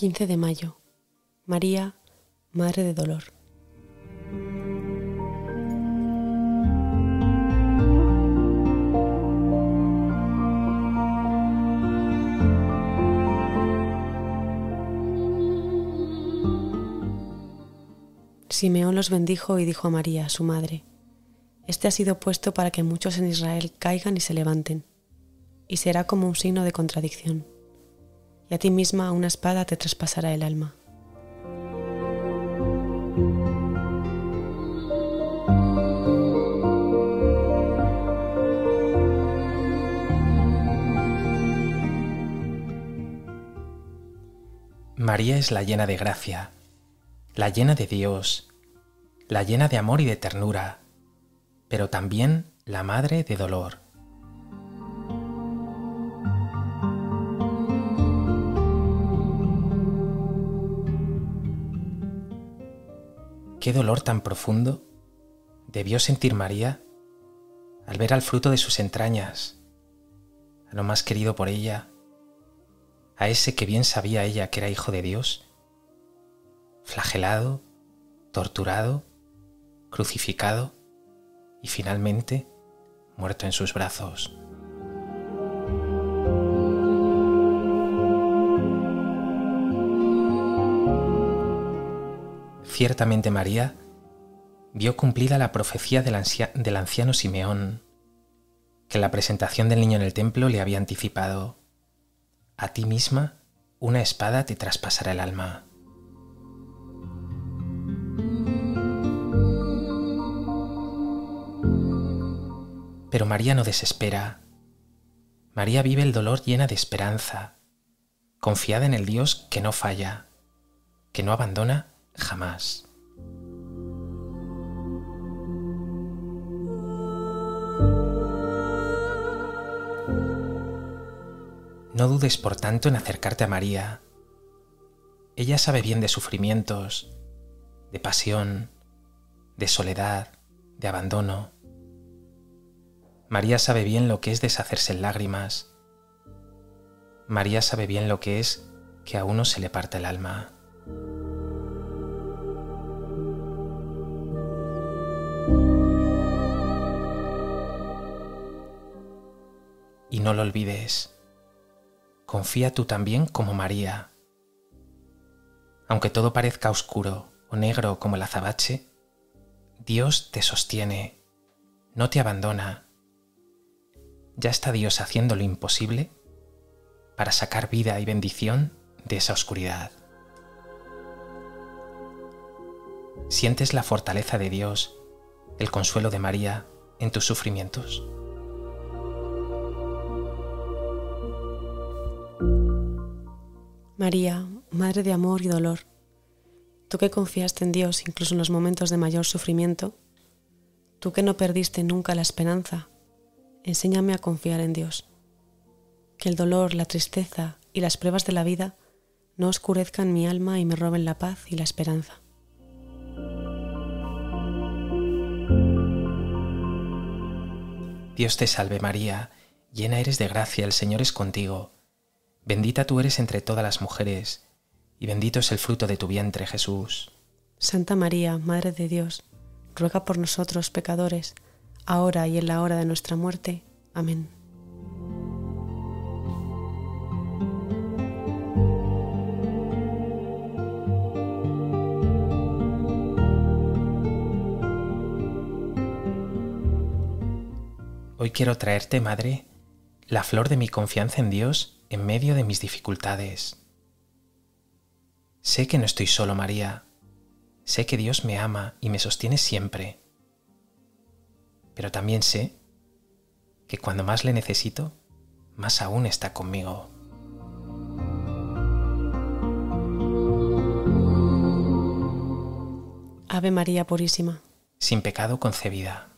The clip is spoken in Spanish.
15 de mayo. María, Madre de Dolor. Simeón los bendijo y dijo a María, su madre, Este ha sido puesto para que muchos en Israel caigan y se levanten, y será como un signo de contradicción, y a ti misma una espada te traspasará el alma. María es la llena de gracia, la llena de Dios, la llena de amor y de ternura, pero también la madre de dolor. Qué dolor tan profundo debió sentir María al ver al fruto de sus entrañas, a lo más querido por ella, a ese que bien sabía ella que era hijo de Dios, flagelado, torturado, crucificado y finalmente muerto en sus brazos. Ciertamente María vio cumplida la profecía del, anciano Simeón, que la presentación del niño en el templo le había anticipado, a ti misma una espada te traspasará el alma. Pero María no desespera. María vive el dolor llena de esperanza, confiada en el Dios que no falla, que no abandona jamás. No dudes por tanto en acercarte a María. Ella sabe bien de sufrimientos, de pasión, de soledad, de abandono. María sabe bien lo que es deshacerse en lágrimas. María sabe bien lo que es que a uno se le parte el alma. Y no lo olvides, confía tú también como María. Aunque todo parezca oscuro o negro como el azabache, Dios te sostiene, no te abandona ya está Dios haciendo lo imposible para sacar vida y bendición de esa oscuridad. ¿Sientes la fortaleza de Dios, el consuelo de María en tus sufrimientos? María, Madre de amor y dolor, tú que confiaste en Dios incluso en los momentos de mayor sufrimiento, tú que no perdiste nunca la esperanza enséñame a confiar en Dios. Que el dolor, la tristeza y las pruebas de la vida no oscurezcan mi alma y me roben la paz y la esperanza. Dios te salve María, llena eres de gracia, el Señor es contigo. Bendita tú eres entre todas las mujeres, y bendito es el fruto de tu vientre, Jesús. Santa María, Madre de Dios, ruega por nosotros pecadores, ahora y en la hora de nuestra muerte. Amén. Hoy quiero traerte, Madre, la flor de mi confianza en Dios en medio de mis dificultades. Sé que no estoy solo, María. Sé que Dios me ama y me sostiene siempre pero también sé que cuando más le necesito, más aún está conmigo. Ave María Purísima. Sin pecado concebida.